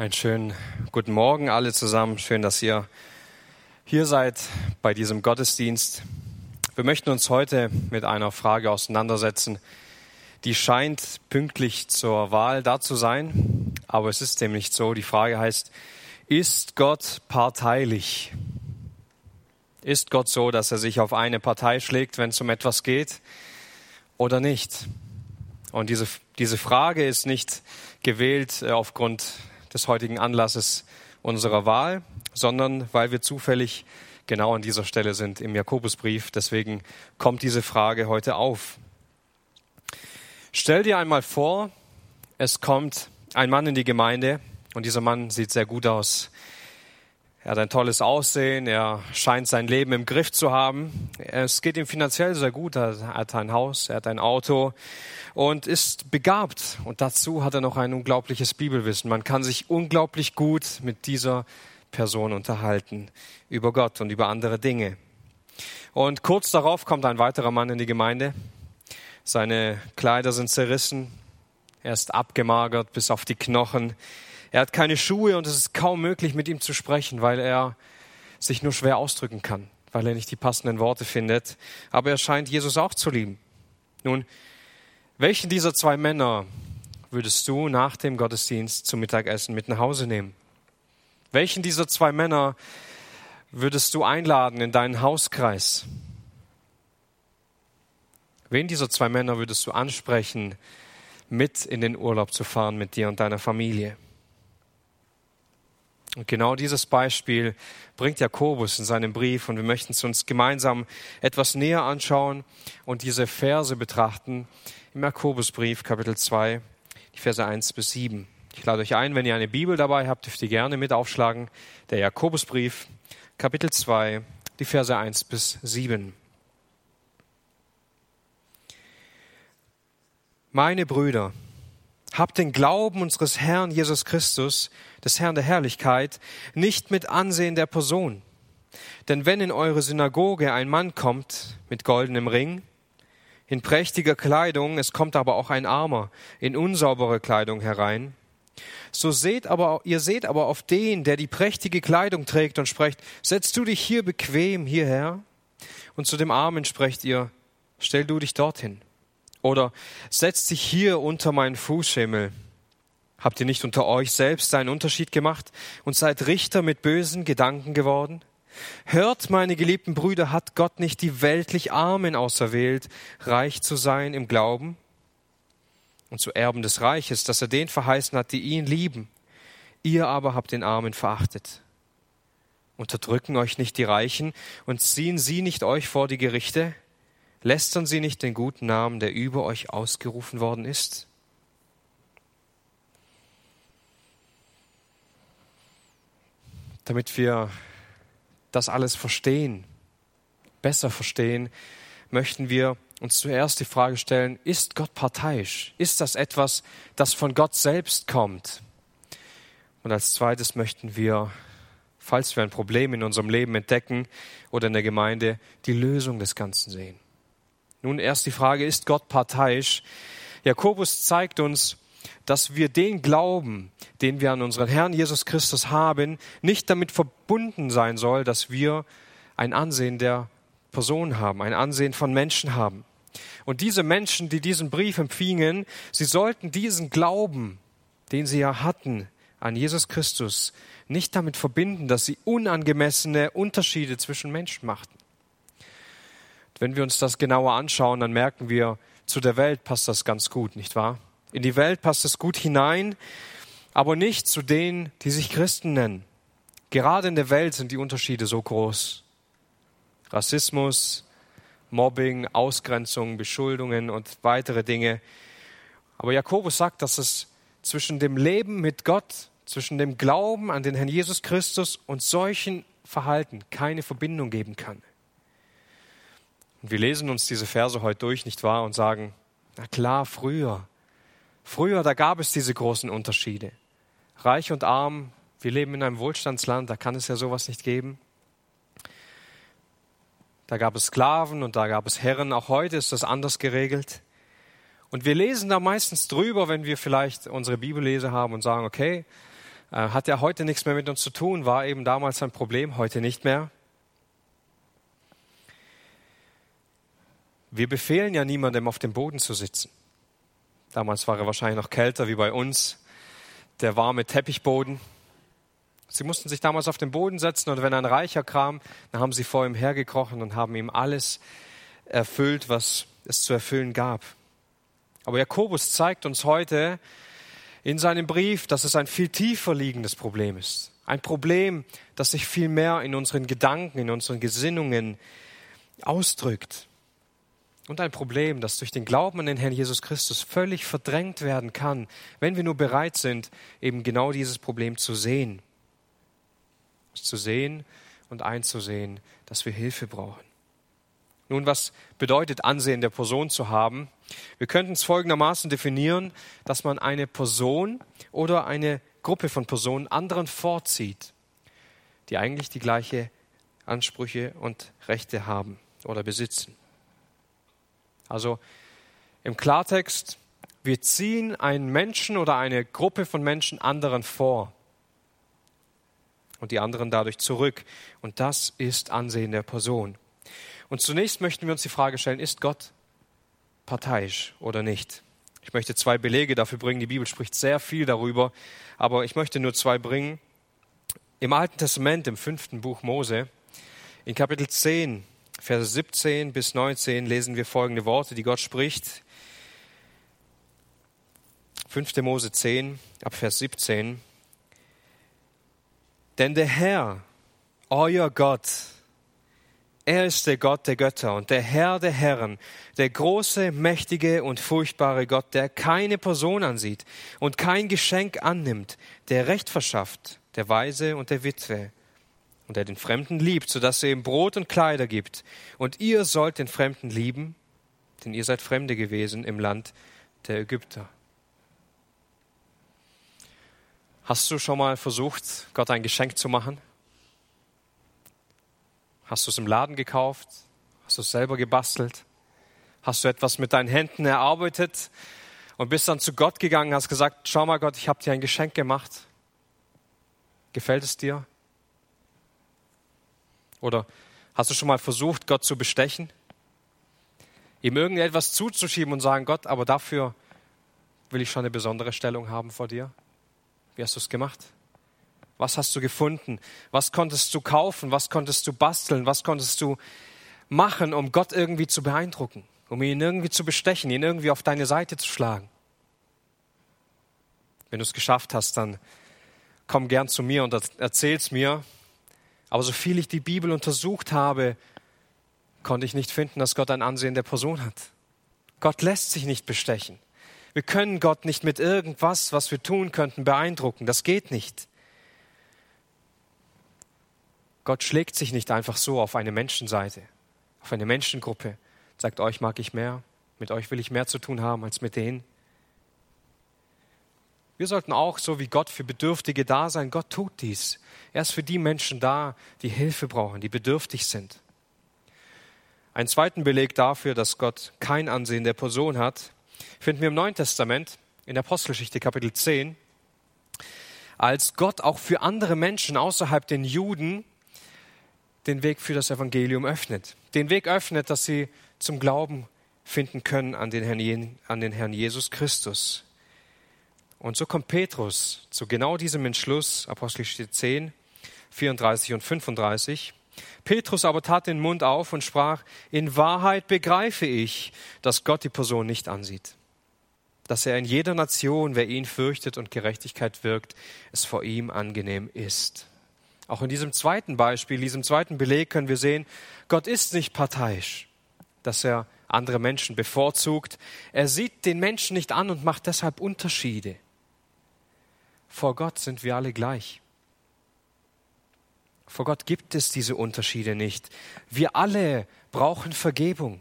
Einen schönen guten Morgen alle zusammen. Schön, dass ihr hier seid bei diesem Gottesdienst. Wir möchten uns heute mit einer Frage auseinandersetzen, die scheint pünktlich zur Wahl da zu sein, aber es ist dem nicht so. Die Frage heißt, ist Gott parteilich? Ist Gott so, dass er sich auf eine Partei schlägt, wenn es um etwas geht oder nicht? Und diese, diese Frage ist nicht gewählt äh, aufgrund des heutigen Anlasses unserer Wahl, sondern weil wir zufällig genau an dieser Stelle sind im Jakobusbrief. Deswegen kommt diese Frage heute auf. Stell dir einmal vor, es kommt ein Mann in die Gemeinde und dieser Mann sieht sehr gut aus. Er hat ein tolles Aussehen, er scheint sein Leben im Griff zu haben. Es geht ihm finanziell sehr gut, er hat ein Haus, er hat ein Auto und ist begabt. Und dazu hat er noch ein unglaubliches Bibelwissen. Man kann sich unglaublich gut mit dieser Person unterhalten über Gott und über andere Dinge. Und kurz darauf kommt ein weiterer Mann in die Gemeinde. Seine Kleider sind zerrissen, er ist abgemagert bis auf die Knochen. Er hat keine Schuhe und es ist kaum möglich, mit ihm zu sprechen, weil er sich nur schwer ausdrücken kann, weil er nicht die passenden Worte findet. Aber er scheint Jesus auch zu lieben. Nun, welchen dieser zwei Männer würdest du nach dem Gottesdienst zum Mittagessen mit nach Hause nehmen? Welchen dieser zwei Männer würdest du einladen in deinen Hauskreis? Wen dieser zwei Männer würdest du ansprechen, mit in den Urlaub zu fahren mit dir und deiner Familie? Und genau dieses Beispiel bringt Jakobus in seinem Brief und wir möchten es uns gemeinsam etwas näher anschauen und diese Verse betrachten im Jakobusbrief Kapitel 2, die Verse 1 bis 7. Ich lade euch ein, wenn ihr eine Bibel dabei habt, dürft ihr gerne mit aufschlagen. Der Jakobusbrief, Kapitel 2, die Verse 1 bis 7. Meine Brüder, habt den Glauben unseres Herrn Jesus Christus, des Herrn der Herrlichkeit, nicht mit Ansehen der Person. Denn wenn in eure Synagoge ein Mann kommt mit goldenem Ring, in prächtiger Kleidung, es kommt aber auch ein Armer in unsaubere Kleidung herein, so seht aber, ihr seht aber auf den, der die prächtige Kleidung trägt und sprecht, setzt du dich hier bequem hierher? Und zu dem Armen sprecht ihr, stell du dich dorthin. Oder setz dich hier unter meinen Fußschemel. Habt ihr nicht unter euch selbst einen Unterschied gemacht und seid Richter mit bösen Gedanken geworden? Hört, meine geliebten Brüder, hat Gott nicht die weltlich Armen auserwählt, reich zu sein im Glauben? und zu Erben des Reiches, dass er den verheißen hat, die ihn lieben. Ihr aber habt den Armen verachtet. Unterdrücken euch nicht die Reichen und ziehen sie nicht euch vor die Gerichte? Lästern sie nicht den guten Namen, der über euch ausgerufen worden ist? Damit wir das alles verstehen, besser verstehen, möchten wir uns zuerst die Frage stellen, ist Gott parteiisch? Ist das etwas, das von Gott selbst kommt? Und als zweites möchten wir, falls wir ein Problem in unserem Leben entdecken oder in der Gemeinde, die Lösung des Ganzen sehen. Nun erst die Frage, ist Gott parteiisch? Jakobus zeigt uns, dass wir den Glauben, den wir an unseren Herrn Jesus Christus haben, nicht damit verbunden sein soll, dass wir ein Ansehen der Person haben, ein Ansehen von Menschen haben. Und diese Menschen, die diesen Brief empfingen, sie sollten diesen Glauben, den sie ja hatten an Jesus Christus, nicht damit verbinden, dass sie unangemessene Unterschiede zwischen Menschen machten. Wenn wir uns das genauer anschauen, dann merken wir, zu der Welt passt das ganz gut, nicht wahr? In die Welt passt es gut hinein, aber nicht zu denen, die sich Christen nennen. Gerade in der Welt sind die Unterschiede so groß. Rassismus, Mobbing, Ausgrenzung, Beschuldungen und weitere Dinge. Aber Jakobus sagt, dass es zwischen dem Leben mit Gott, zwischen dem Glauben an den Herrn Jesus Christus und solchen Verhalten keine Verbindung geben kann. Und wir lesen uns diese Verse heute durch, nicht wahr, und sagen, na klar, früher, früher, da gab es diese großen Unterschiede. Reich und arm, wir leben in einem Wohlstandsland, da kann es ja sowas nicht geben. Da gab es Sklaven und da gab es Herren. Auch heute ist das anders geregelt. Und wir lesen da meistens drüber, wenn wir vielleicht unsere Bibellese haben und sagen, okay, Äh, hat ja heute nichts mehr mit uns zu tun, war eben damals ein Problem, heute nicht mehr. Wir befehlen ja niemandem, auf dem Boden zu sitzen. Damals war er wahrscheinlich noch kälter wie bei uns, der warme Teppichboden. Sie mussten sich damals auf den Boden setzen und wenn ein Reicher kam, dann haben sie vor ihm hergekrochen und haben ihm alles erfüllt, was es zu erfüllen gab. Aber Jakobus zeigt uns heute in seinem Brief, dass es ein viel tiefer liegendes Problem ist. Ein Problem, das sich viel mehr in unseren Gedanken, in unseren Gesinnungen ausdrückt. Und ein Problem, das durch den Glauben an den Herrn Jesus Christus völlig verdrängt werden kann, wenn wir nur bereit sind, eben genau dieses Problem zu sehen. Zu sehen und einzusehen, dass wir Hilfe brauchen. Nun, was bedeutet Ansehen der Person zu haben? Wir könnten es folgendermaßen definieren, dass man eine Person oder eine Gruppe von Personen anderen vorzieht, die eigentlich die gleiche Ansprüche und Rechte haben oder besitzen. Also im Klartext, wir ziehen einen Menschen oder eine Gruppe von Menschen anderen vor und die anderen dadurch zurück. Und das ist Ansehen der Person. Und zunächst möchten wir uns die Frage stellen, ist Gott parteiisch oder nicht? Ich möchte zwei Belege dafür bringen. Die Bibel spricht sehr viel darüber, aber ich möchte nur zwei bringen. Im Alten Testament, im fünften Buch Mose, in Kapitel 10, Verse 17 bis 19 lesen wir folgende Worte, die Gott spricht. 5. Mose 10, ab Vers 17. Denn der Herr, euer Gott, er ist der Gott der Götter und der Herr der Herren, der große, mächtige und furchtbare Gott, der keine Person ansieht und kein Geschenk annimmt, der Recht verschafft, der Weise und der Witwe und der den Fremden liebt, so dass er ihm Brot und Kleider gibt. Und ihr sollt den Fremden lieben, denn ihr seid Fremde gewesen im Land der Ägypter. Hast du schon mal versucht, Gott ein Geschenk zu machen? Hast du es im Laden gekauft? Hast du es selber gebastelt? Hast du etwas mit deinen Händen erarbeitet und bist dann zu Gott gegangen, hast gesagt, schau mal Gott, ich habe dir ein Geschenk gemacht. Gefällt es dir? Oder hast du schon mal versucht, Gott zu bestechen? Ihm irgendetwas zuzuschieben und sagen, Gott, aber dafür will ich schon eine besondere Stellung haben vor dir? Wie hast du es gemacht? Was hast du gefunden? Was konntest du kaufen? Was konntest du basteln? Was konntest du machen, um Gott irgendwie zu beeindrucken? Um ihn irgendwie zu bestechen, ihn irgendwie auf deine Seite zu schlagen? Wenn du es geschafft hast, dann komm gern zu mir und erzähl's mir. Aber so viel ich die Bibel untersucht habe, konnte ich nicht finden, dass Gott ein Ansehen der Person hat. Gott lässt sich nicht bestechen. Wir können Gott nicht mit irgendwas, was wir tun könnten, beeindrucken. Das geht nicht. Gott schlägt sich nicht einfach so auf eine Menschenseite, auf eine Menschengruppe, sagt, euch mag ich mehr, mit euch will ich mehr zu tun haben als mit denen. Wir sollten auch, so wie Gott für Bedürftige da sein, Gott tut dies. Er ist für die Menschen da, die Hilfe brauchen, die bedürftig sind. Einen zweiten Beleg dafür, dass Gott kein Ansehen der Person hat, finden wir im Neuen Testament, in der Apostelgeschichte Kapitel 10, als Gott auch für andere Menschen außerhalb den Juden den Weg für das Evangelium öffnet. Den Weg öffnet, dass sie zum Glauben finden können an den Herrn, an den Herrn Jesus Christus. Und so kommt Petrus zu genau diesem Entschluss, Apostelgeschichte 10, 34 und 35. Petrus aber tat den Mund auf und sprach, in Wahrheit begreife ich, dass Gott die Person nicht ansieht, dass er in jeder Nation, wer ihn fürchtet und Gerechtigkeit wirkt, es vor ihm angenehm ist. Auch in diesem zweiten Beispiel, diesem zweiten Beleg können wir sehen, Gott ist nicht parteiisch, dass er andere Menschen bevorzugt. Er sieht den Menschen nicht an und macht deshalb Unterschiede. Vor Gott sind wir alle gleich. Vor Gott gibt es diese Unterschiede nicht. Wir alle brauchen Vergebung.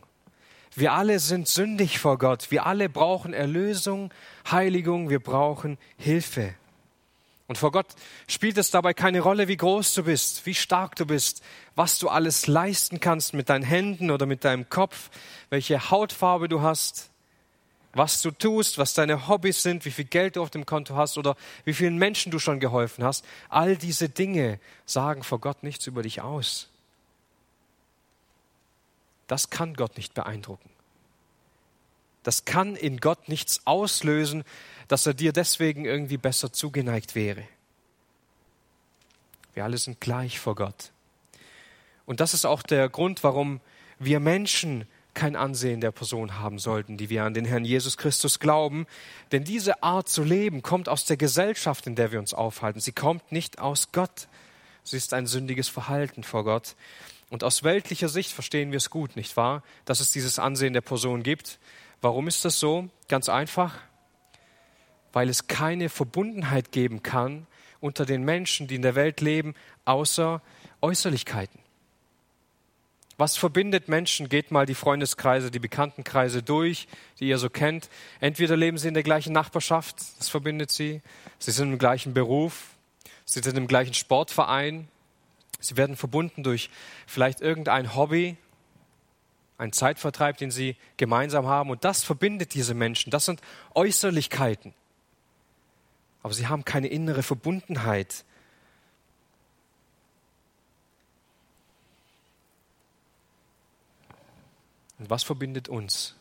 Wir alle sind sündig vor Gott. Wir alle brauchen Erlösung, Heiligung. Wir brauchen Hilfe. Und vor Gott spielt es dabei keine Rolle, wie groß du bist, wie stark du bist, was du alles leisten kannst mit deinen Händen oder mit deinem Kopf, welche Hautfarbe du hast. Was du tust, was deine Hobbys sind, wie viel Geld du auf dem Konto hast oder wie vielen Menschen du schon geholfen hast, all diese Dinge sagen vor Gott nichts über dich aus. Das kann Gott nicht beeindrucken. Das kann in Gott nichts auslösen, dass er dir deswegen irgendwie besser zugeneigt wäre. Wir alle sind gleich vor Gott. Und das ist auch der Grund, warum wir Menschen kein Ansehen der Person haben sollten, die wir an den Herrn Jesus Christus glauben. Denn diese Art zu leben kommt aus der Gesellschaft, in der wir uns aufhalten. Sie kommt nicht aus Gott. Sie ist ein sündiges Verhalten vor Gott. Und aus weltlicher Sicht verstehen wir es gut, nicht wahr? Dass es dieses Ansehen der Person gibt. Warum ist das so? Ganz einfach. Weil es keine Verbundenheit geben kann unter den Menschen, die in der Welt leben, außer Äußerlichkeiten. Was verbindet Menschen? Geht mal die Freundeskreise, die Bekanntenkreise durch, die ihr so kennt. Entweder leben sie in der gleichen Nachbarschaft, das verbindet sie. Sie sind im gleichen Beruf. Sie sind im gleichen Sportverein. Sie werden verbunden durch vielleicht irgendein Hobby, ein Zeitvertreib, den sie gemeinsam haben. Und das verbindet diese Menschen. Das sind Äußerlichkeiten. Aber sie haben keine innere Verbundenheit Und was verbindet uns?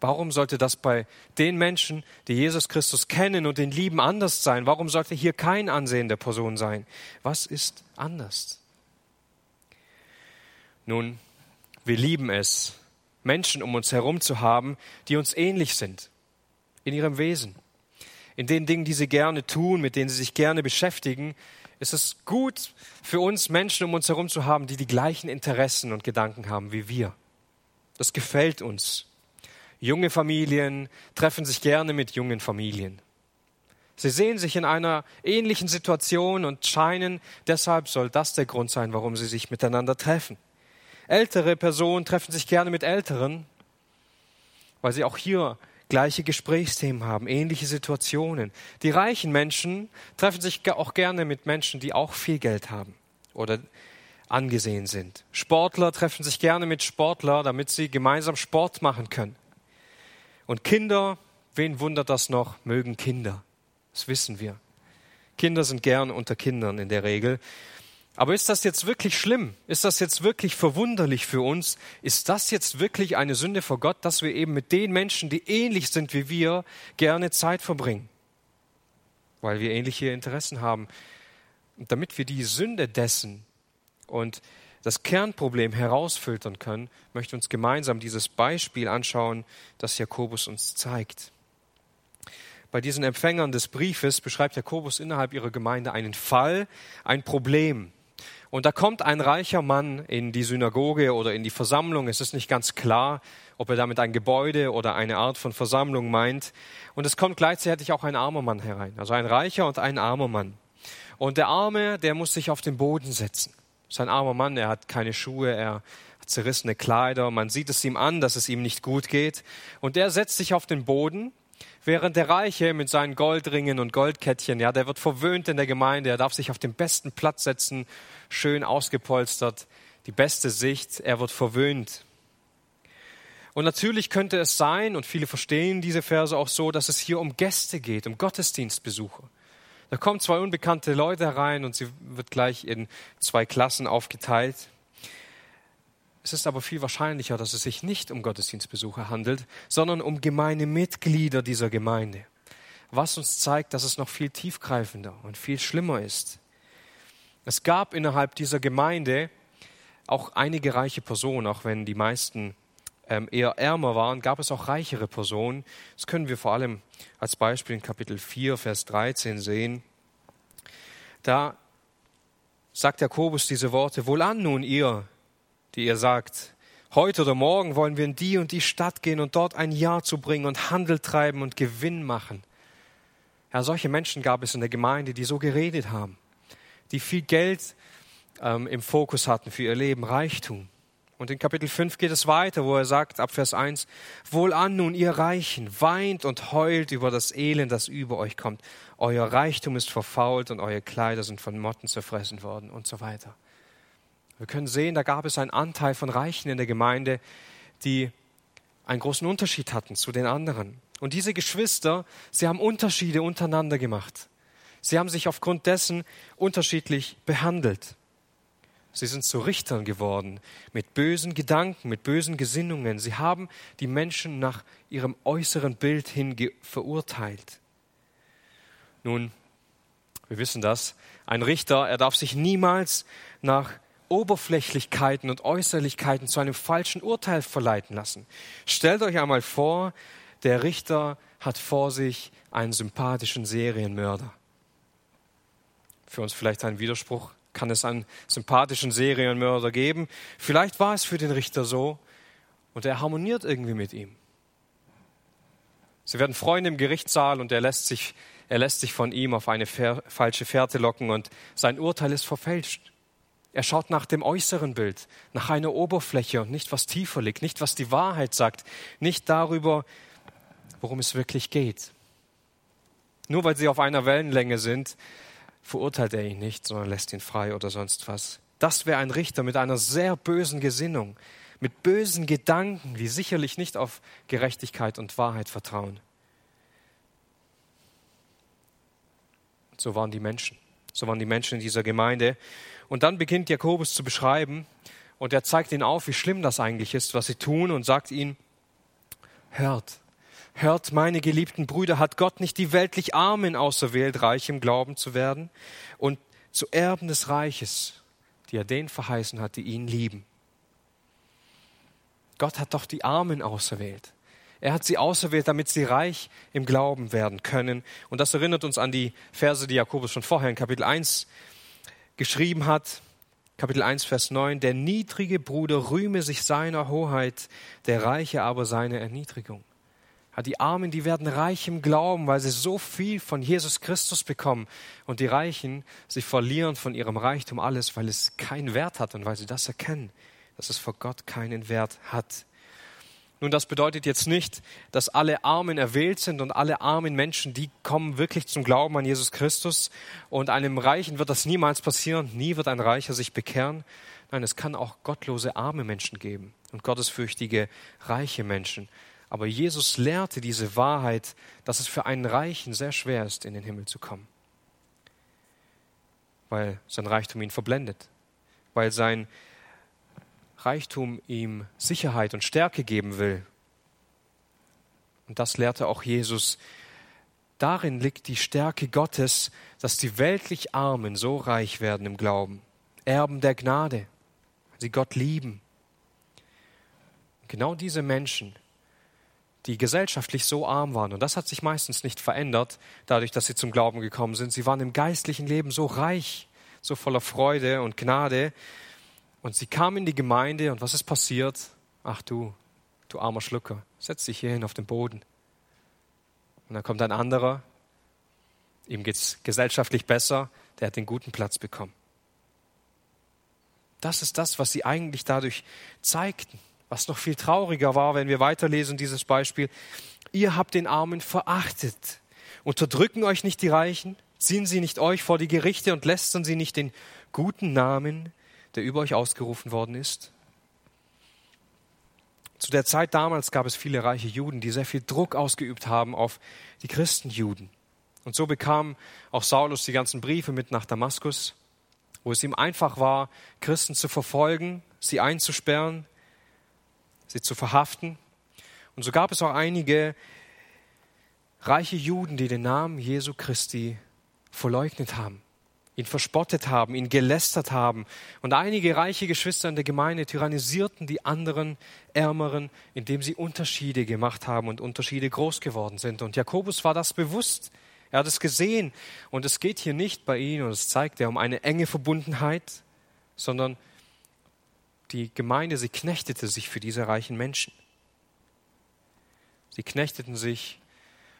Warum sollte das bei den Menschen, die Jesus Christus kennen und den lieben, anders sein? Warum sollte hier kein Ansehen der Person sein? Was ist anders? Nun, wir lieben es, Menschen um uns herum zu haben, die uns ähnlich sind in ihrem Wesen, in den Dingen, die sie gerne tun, mit denen sie sich gerne beschäftigen. ist Es gut für uns, Menschen um uns herum zu haben, die die gleichen Interessen und Gedanken haben wie wir. Das gefällt uns. Junge Familien treffen sich gerne mit jungen Familien. Sie sehen sich in einer ähnlichen Situation und scheinen, deshalb soll das der Grund sein, warum sie sich miteinander treffen. Ältere Personen treffen sich gerne mit Älteren, weil sie auch hier gleiche Gesprächsthemen haben, ähnliche Situationen. Die reichen Menschen treffen sich auch gerne mit Menschen, die auch viel Geld haben oder angesehen sind. Sportler treffen sich gerne mit Sportler, damit sie gemeinsam Sport machen können. Und Kinder, wen wundert das noch, mögen Kinder. Das wissen wir. Kinder sind gern unter Kindern in der Regel. Aber ist das jetzt wirklich schlimm? Ist das jetzt wirklich verwunderlich für uns? Ist das jetzt wirklich eine Sünde vor Gott, dass wir eben mit den Menschen, die ähnlich sind wie wir, gerne Zeit verbringen? Weil wir ähnliche Interessen haben. Und damit wir die Sünde dessen, und das Kernproblem herausfiltern können, möchten wir uns gemeinsam dieses Beispiel anschauen, das Jakobus uns zeigt. Bei diesen Empfängern des Briefes beschreibt Jakobus innerhalb ihrer Gemeinde einen Fall, ein Problem. Und da kommt ein reicher Mann in die Synagoge oder in die Versammlung. Es ist nicht ganz klar, ob er damit ein Gebäude oder eine Art von Versammlung meint. Und es kommt gleichzeitig auch ein armer Mann herein. Also ein reicher und ein armer Mann. Und der Arme, der muss sich auf den Boden setzen. Sein armer Mann, er hat keine Schuhe, er hat zerrissene Kleider, man sieht es ihm an, dass es ihm nicht gut geht. Und er setzt sich auf den Boden, während der Reiche mit seinen Goldringen und Goldkettchen, ja, der wird verwöhnt in der Gemeinde, er darf sich auf den besten Platz setzen, schön ausgepolstert, die beste Sicht, er wird verwöhnt. Und natürlich könnte es sein, und viele verstehen diese Verse auch so, dass es hier um Gäste geht, um Gottesdienstbesucher. Da kommen zwei unbekannte Leute herein und sie wird gleich in zwei Klassen aufgeteilt. Es ist aber viel wahrscheinlicher, dass es sich nicht um Gottesdienstbesucher handelt, sondern um gemeine Mitglieder dieser Gemeinde. Was uns zeigt, dass es noch viel tiefgreifender und viel schlimmer ist. Es gab innerhalb dieser Gemeinde auch einige reiche Personen, auch wenn die meisten eher ärmer waren, gab es auch reichere Personen. Das können wir vor allem als Beispiel in Kapitel 4, Vers 13 sehen. Da sagt Jakobus diese Worte, wohlan nun ihr, die ihr sagt, heute oder morgen wollen wir in die und die Stadt gehen und dort ein Jahr zu bringen und Handel treiben und Gewinn machen. Ja, solche Menschen gab es in der Gemeinde, die so geredet haben, die viel Geld ähm, im Fokus hatten für ihr Leben, Reichtum. Und in Kapitel 5 geht es weiter, wo er sagt, ab Vers 1, Wohlan nun, ihr Reichen, weint und heult über das Elend, das über euch kommt. Euer Reichtum ist verfault und eure Kleider sind von Motten zerfressen worden und so weiter. Wir können sehen, da gab es einen Anteil von Reichen in der Gemeinde, die einen großen Unterschied hatten zu den anderen. Und diese Geschwister, sie haben Unterschiede untereinander gemacht. Sie haben sich aufgrund dessen unterschiedlich behandelt. Sie sind zu Richtern geworden, mit bösen Gedanken, mit bösen Gesinnungen. Sie haben die Menschen nach ihrem äußeren Bild hin verurteilt. Nun, wir wissen das, ein Richter, er darf sich niemals nach Oberflächlichkeiten und Äußerlichkeiten zu einem falschen Urteil verleiten lassen. Stellt euch einmal vor, der Richter hat vor sich einen sympathischen Serienmörder. Für uns vielleicht ein Widerspruch, kann es einen sympathischen Serienmörder geben. Vielleicht war es für den Richter so und er harmoniert irgendwie mit ihm. Sie werden Freunde im Gerichtssaal und er lässt sich, er lässt sich von ihm auf eine falsche Fährte locken und sein Urteil ist verfälscht. Er schaut nach dem äußeren Bild, nach einer Oberfläche und nicht, was tiefer liegt, nicht, was die Wahrheit sagt, nicht darüber, worum es wirklich geht. Nur weil sie auf einer Wellenlänge sind, verurteilt er ihn nicht, sondern lässt ihn frei oder sonst was. Das wäre ein Richter mit einer sehr bösen Gesinnung, mit bösen Gedanken, die sicherlich nicht auf Gerechtigkeit und Wahrheit vertrauen. So waren die Menschen. So waren die Menschen in dieser Gemeinde. Und dann beginnt Jakobus zu beschreiben und er zeigt ihnen auf, wie schlimm das eigentlich ist, was sie tun und sagt ihnen, hört, Hört, meine geliebten Brüder, hat Gott nicht die weltlich Armen auserwählt, reich im Glauben zu werden und zu Erben des Reiches, die er denen verheißen hat, die ihn lieben. Gott hat doch die Armen auserwählt. Er hat sie auserwählt, damit sie reich im Glauben werden können. Und das erinnert uns an die Verse, die Jakobus schon vorher in Kapitel 1 geschrieben hat. Kapitel 1, Vers 9. Der niedrige Bruder rühme sich seiner Hoheit, der Reiche aber seine Erniedrigung. Die Armen, die werden reich im Glauben, weil sie so viel von Jesus Christus bekommen. Und die Reichen, sie verlieren von ihrem Reichtum alles, weil es keinen Wert hat und weil sie das erkennen, dass es vor Gott keinen Wert hat. Nun, das bedeutet jetzt nicht, dass alle Armen erwählt sind und alle armen Menschen, die kommen wirklich zum Glauben an Jesus Christus. Und einem Reichen wird das niemals passieren. Nie wird ein Reicher sich bekehren. Nein, es kann auch gottlose arme Menschen geben und gottesfürchtige reiche Menschen. Aber Jesus lehrte diese Wahrheit, dass es für einen Reichen sehr schwer ist, in den Himmel zu kommen. Weil sein Reichtum ihn verblendet. Weil sein Reichtum ihm Sicherheit und Stärke geben will. Und das lehrte auch Jesus. Darin liegt die Stärke Gottes, dass die weltlich Armen so reich werden im Glauben. Erben der Gnade, sie Gott lieben. Genau diese Menschen die gesellschaftlich so arm waren. Und das hat sich meistens nicht verändert, dadurch, dass sie zum Glauben gekommen sind. Sie waren im geistlichen Leben so reich, so voller Freude und Gnade. Und sie kamen in die Gemeinde und was ist passiert? Ach du, du armer Schlucker, setz dich hier hin auf den Boden. Und dann kommt ein anderer, ihm geht's gesellschaftlich besser, der hat den guten Platz bekommen. Das ist das, was sie eigentlich dadurch zeigten. Was noch viel trauriger war, wenn wir weiterlesen, dieses Beispiel. Ihr habt den Armen verachtet. Unterdrücken euch nicht die Reichen, ziehen sie nicht euch vor die Gerichte und lästern sie nicht den guten Namen, der über euch ausgerufen worden ist. Zu der Zeit damals gab es viele reiche Juden, die sehr viel Druck ausgeübt haben auf die Christenjuden. Und so bekam auch Saulus die ganzen Briefe mit nach Damaskus, wo es ihm einfach war, Christen zu verfolgen, sie einzusperren, sie zu verhaften. Und so gab es auch einige reiche Juden, die den Namen Jesu Christi verleugnet haben, ihn verspottet haben, ihn gelästert haben. Und einige reiche Geschwister in der Gemeinde tyrannisierten die anderen Ärmeren, indem sie Unterschiede gemacht haben und Unterschiede groß geworden sind. Und Jakobus war das bewusst. Er hat es gesehen. Und es geht hier nicht bei ihm, und es zeigt er, um eine enge Verbundenheit, sondern die Gemeinde, sie knechtete sich für diese reichen Menschen. Sie knechteten sich,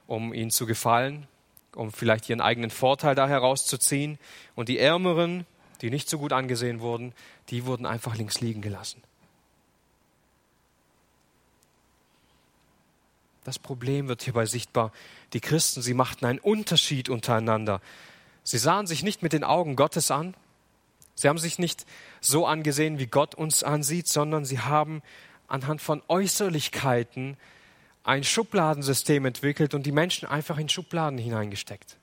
um ihnen zu gefallen, um vielleicht ihren eigenen Vorteil da herauszuziehen. Und die Ärmeren, die nicht so gut angesehen wurden, die wurden einfach links liegen gelassen. Das Problem wird hierbei sichtbar. Die Christen, sie machten einen Unterschied untereinander. Sie sahen sich nicht mit den Augen Gottes an, Sie haben sich nicht so angesehen, wie Gott uns ansieht, sondern sie haben anhand von Äußerlichkeiten ein Schubladensystem entwickelt und die Menschen einfach in Schubladen hineingesteckt.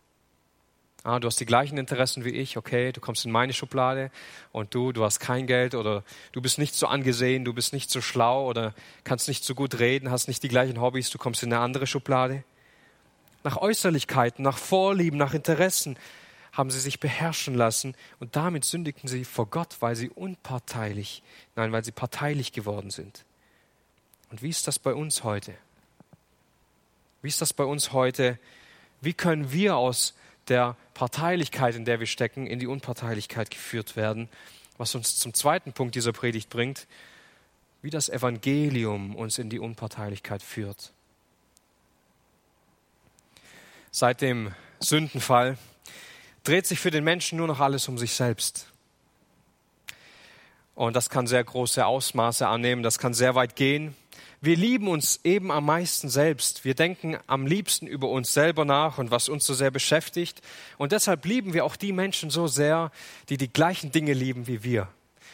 Ah, du hast die gleichen Interessen wie ich, okay, du kommst in meine Schublade und du, du hast kein Geld oder du bist nicht so angesehen, du bist nicht so schlau oder kannst nicht so gut reden, hast nicht die gleichen Hobbys, du kommst in eine andere Schublade. Nach Äußerlichkeiten, nach Vorlieben, nach Interessen haben sie sich beherrschen lassen und damit sündigten sie vor Gott, weil sie unparteilich, nein, weil sie parteilich geworden sind. Und wie ist das bei uns heute? Wie ist das bei uns heute? Wie können wir aus der Parteilichkeit, in der wir stecken, in die Unparteilichkeit geführt werden, was uns zum zweiten Punkt dieser Predigt bringt, wie das Evangelium uns in die Unparteilichkeit führt. Seit dem Sündenfall dreht sich für den Menschen nur noch alles um sich selbst. Und das kann sehr große Ausmaße annehmen, das kann sehr weit gehen. Wir lieben uns eben am meisten selbst. Wir denken am liebsten über uns selber nach und was uns so sehr beschäftigt. Und deshalb lieben wir auch die Menschen so sehr, die die gleichen Dinge lieben wie wir.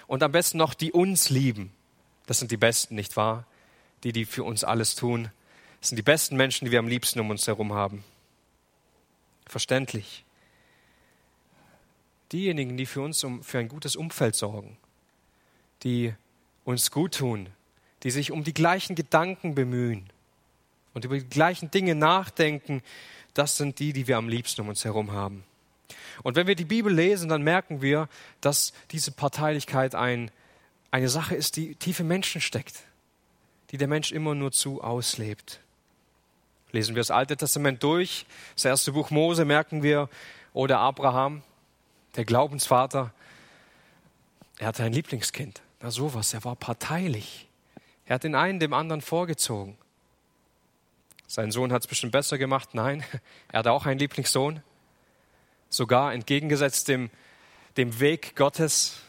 Und am besten noch, die uns lieben. Das sind die Besten, nicht wahr? Die, die für uns alles tun. Das sind die besten Menschen, die wir am liebsten um uns herum haben. Verständlich. Diejenigen, die für uns um, für ein gutes Umfeld sorgen, die uns gut tun, die sich um die gleichen Gedanken bemühen und über die gleichen Dinge nachdenken, das sind die, die wir am liebsten um uns herum haben. Und wenn wir die Bibel lesen, dann merken wir, dass diese Parteilichkeit ein, eine Sache ist, die tief im Menschen steckt, die der Mensch immer nur zu auslebt. Lesen wir das Alte Testament durch, das erste Buch Mose, merken wir, oder Abraham, der Glaubensvater, er hatte ein Lieblingskind. Na sowas, er war parteilich. Er hat den einen dem anderen vorgezogen. Sein Sohn hat es bestimmt besser gemacht. Nein, er hatte auch einen Lieblingssohn. Sogar entgegengesetzt dem, dem Weg Gottes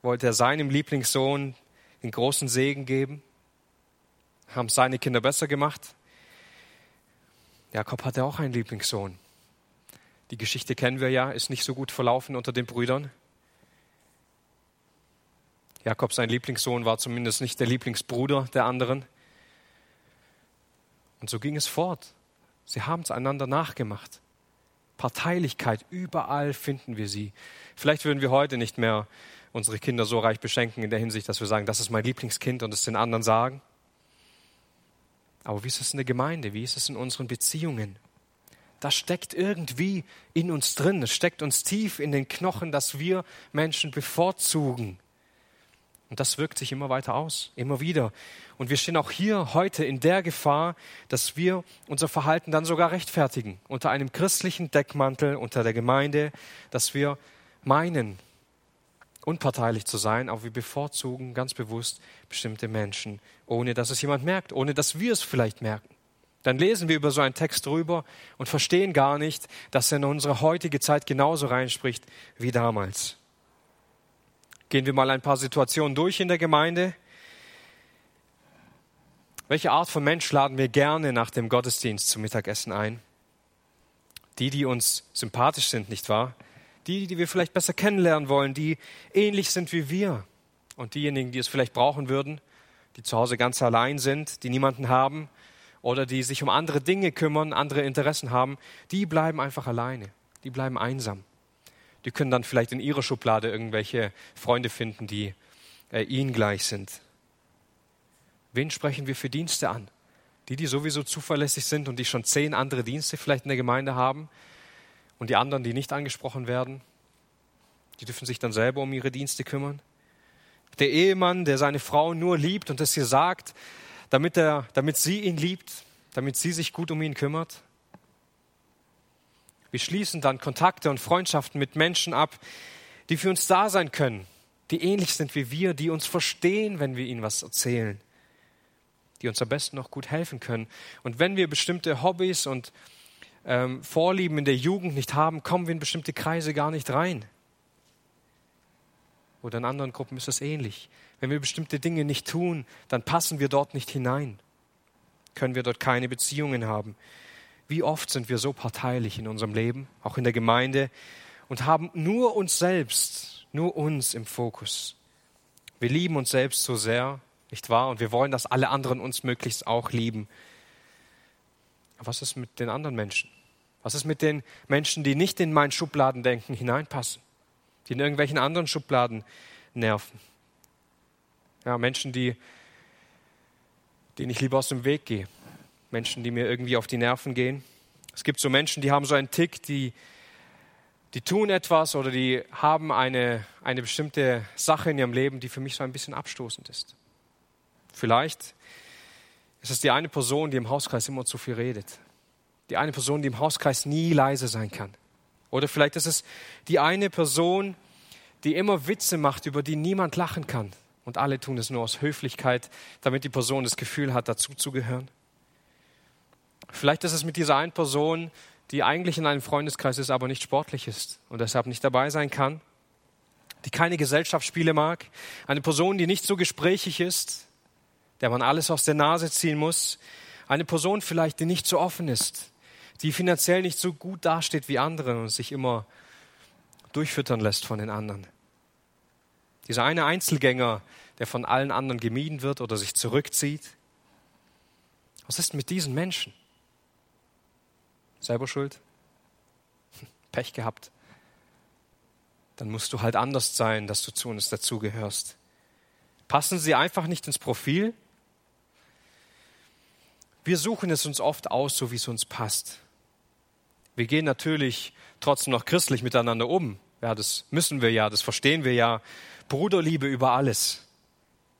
wollte er seinem Lieblingssohn den großen Segen geben. Haben seine Kinder besser gemacht. Jakob hatte auch einen Lieblingssohn. Die Geschichte kennen wir ja, ist nicht so gut verlaufen unter den Brüdern. Jakob, sein Lieblingssohn, war zumindest nicht der Lieblingsbruder der anderen. Und so ging es fort. Sie haben es einander nachgemacht. Parteilichkeit, überall finden wir sie. Vielleicht würden wir heute nicht mehr unsere Kinder so reich beschenken in der Hinsicht, dass wir sagen, das ist mein Lieblingskind und es den anderen sagen. Aber wie ist es in der Gemeinde? Wie ist es in unseren Beziehungen? Das steckt irgendwie in uns drin. Es steckt uns tief in den Knochen, dass wir Menschen bevorzugen. Und das wirkt sich immer weiter aus, immer wieder. Und wir stehen auch hier heute in der Gefahr, dass wir unser Verhalten dann sogar rechtfertigen, unter einem christlichen Deckmantel, unter der Gemeinde, dass wir meinen, unparteilich zu sein, aber wir bevorzugen ganz bewusst bestimmte Menschen, ohne dass es jemand merkt, ohne dass wir es vielleicht merken. Dann lesen wir über so einen Text drüber und verstehen gar nicht, dass er in unsere heutige Zeit genauso reinspricht wie damals. Gehen wir mal ein paar Situationen durch in der Gemeinde. Welche Art von Mensch laden wir gerne nach dem Gottesdienst zum Mittagessen ein? Die, die uns sympathisch sind, nicht wahr? Die, die wir vielleicht besser kennenlernen wollen, die ähnlich sind wie wir. Und diejenigen, die es vielleicht brauchen würden, die zu Hause ganz allein sind, die niemanden haben oder die sich um andere Dinge kümmern, andere Interessen haben, die bleiben einfach alleine. Die bleiben einsam die können dann vielleicht in ihrer Schublade irgendwelche Freunde finden, die äh, ihnen gleich sind. Wen sprechen wir für Dienste an? Die, die sowieso zuverlässig sind und die schon zehn andere Dienste vielleicht in der Gemeinde haben und die anderen, die nicht angesprochen werden, die dürfen sich dann selber um ihre Dienste kümmern. Der Ehemann, der seine Frau nur liebt und das ihr sagt, damit, er, damit sie ihn liebt, damit sie sich gut um ihn kümmert. Wir schließen dann Kontakte und Freundschaften mit Menschen ab, die für uns da sein können, die ähnlich sind wie wir, die uns verstehen, wenn wir ihnen was erzählen, die uns am besten noch gut helfen können. Und wenn wir bestimmte Hobbys und ähm, Vorlieben in der Jugend nicht haben, kommen wir in bestimmte Kreise gar nicht rein. Oder in anderen Gruppen ist es ähnlich. Wenn wir bestimmte Dinge nicht tun, dann passen wir dort nicht hinein. Können wir dort keine Beziehungen haben. Wie oft sind wir so parteilich in unserem Leben, auch in der Gemeinde, und haben nur uns selbst, nur uns im Fokus. Wir lieben uns selbst so sehr, nicht wahr? Und wir wollen, dass alle anderen uns möglichst auch lieben. was ist mit den anderen Menschen? Was ist mit den Menschen, die nicht in mein Schubladendenken hineinpassen, die in irgendwelchen anderen Schubladen nerven? Ja, Menschen, die, denen ich lieber aus dem Weg gehe. Menschen, die mir irgendwie auf die Nerven gehen. Es gibt so Menschen, die haben so einen Tick, die, die tun etwas oder die haben eine, eine bestimmte Sache in ihrem Leben, die für mich so ein bisschen abstoßend ist. Vielleicht ist es die eine Person, die im Hauskreis immer zu viel redet. Die eine Person, die im Hauskreis nie leise sein kann. Oder vielleicht ist es die eine Person, die immer Witze macht, über die niemand lachen kann. Und alle tun es nur aus Höflichkeit, damit die Person das Gefühl hat, dazuzugehören. Vielleicht ist es mit dieser einen Person, die eigentlich in einem Freundeskreis ist, aber nicht sportlich ist und deshalb nicht dabei sein kann, die keine Gesellschaftsspiele mag, eine Person, die nicht so gesprächig ist, der man alles aus der Nase ziehen muss, eine Person vielleicht, die nicht so offen ist, die finanziell nicht so gut dasteht wie andere und sich immer durchfüttern lässt von den anderen. Dieser eine Einzelgänger, der von allen anderen gemieden wird oder sich zurückzieht. Was ist mit diesen Menschen? Selber schuld? Pech gehabt? Dann musst du halt anders sein, dass du zu uns dazugehörst. Passen sie einfach nicht ins Profil? Wir suchen es uns oft aus, so wie es uns passt. Wir gehen natürlich trotzdem noch christlich miteinander um. Ja, das müssen wir ja, das verstehen wir ja. Bruderliebe über alles.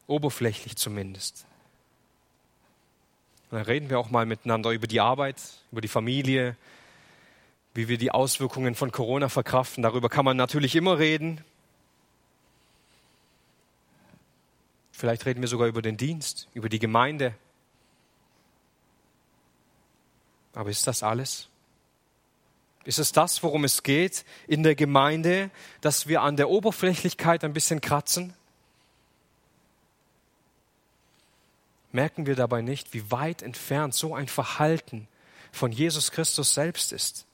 Oberflächlich zumindest. Und dann reden wir auch mal miteinander über die Arbeit, über die Familie, wie wir die Auswirkungen von Corona verkraften. Darüber kann man natürlich immer reden. Vielleicht reden wir sogar über den Dienst, über die Gemeinde. Aber ist das alles? Ist es das, worum es geht in der Gemeinde, dass wir an der Oberflächlichkeit ein bisschen kratzen? Merken wir dabei nicht, wie weit entfernt so ein Verhalten von Jesus Christus selbst ist?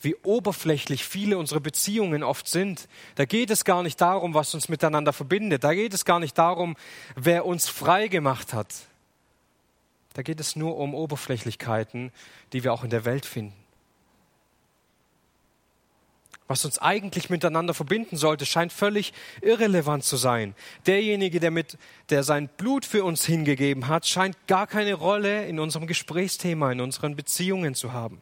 Wie oberflächlich viele unserer Beziehungen oft sind. Da geht es gar nicht darum, was uns miteinander verbindet. Da geht es gar nicht darum, wer uns frei gemacht hat. Da geht es nur um Oberflächlichkeiten, die wir auch in der Welt finden was uns eigentlich miteinander verbinden sollte, scheint völlig irrelevant zu sein. Derjenige, der, mit, der sein Blut für uns hingegeben hat, scheint gar keine Rolle in unserem Gesprächsthema, in unseren Beziehungen zu haben.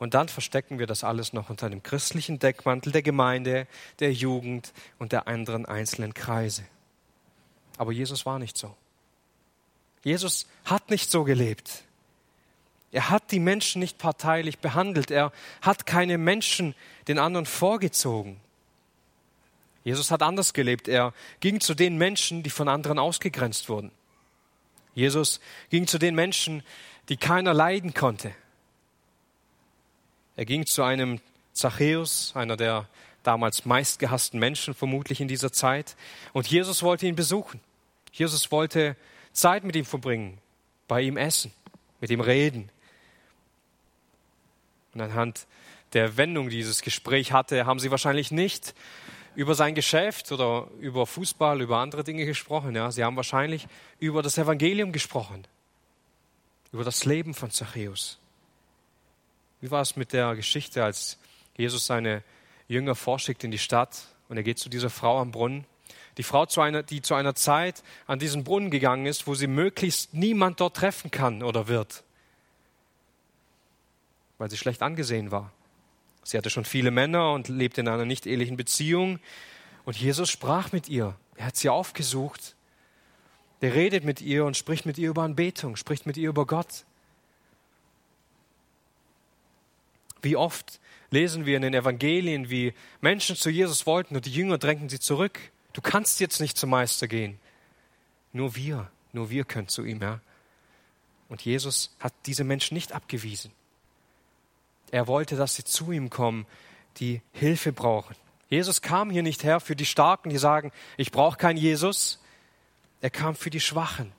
Und dann verstecken wir das alles noch unter einem christlichen Deckmantel der Gemeinde, der Jugend und der anderen einzelnen Kreise. Aber Jesus war nicht so. Jesus hat nicht so gelebt. Er hat die Menschen nicht parteilich behandelt. Er hat keine Menschen den anderen vorgezogen. Jesus hat anders gelebt. Er ging zu den Menschen, die von anderen ausgegrenzt wurden. Jesus ging zu den Menschen, die keiner leiden konnte. Er ging zu einem Zachäus, einer der damals meistgehassten Menschen vermutlich in dieser Zeit. Und Jesus wollte ihn besuchen. Jesus wollte Zeit mit ihm verbringen, bei ihm essen, mit ihm reden, und anhand der Wendung, die dieses Gespräch hatte, haben sie wahrscheinlich nicht über sein Geschäft oder über Fußball, über andere Dinge gesprochen. Ja. Sie haben wahrscheinlich über das Evangelium gesprochen, über das Leben von Zachäus. Wie war es mit der Geschichte, als Jesus seine Jünger vorschickt in die Stadt und er geht zu dieser Frau am Brunnen? Die Frau, zu einer, die zu einer Zeit an diesen Brunnen gegangen ist, wo sie möglichst niemand dort treffen kann oder wird weil sie schlecht angesehen war. Sie hatte schon viele Männer und lebte in einer nicht ehelichen Beziehung. Und Jesus sprach mit ihr. Er hat sie aufgesucht. Er redet mit ihr und spricht mit ihr über Anbetung, spricht mit ihr über Gott. Wie oft lesen wir in den Evangelien, wie Menschen zu Jesus wollten und die Jünger drängten sie zurück. Du kannst jetzt nicht zum Meister gehen. Nur wir, nur wir können zu ihm, ja. Und Jesus hat diese Menschen nicht abgewiesen. Er wollte, dass sie zu ihm kommen, die Hilfe brauchen. Jesus kam hier nicht her für die Starken, die sagen, ich brauche keinen Jesus. Er kam für die Schwachen.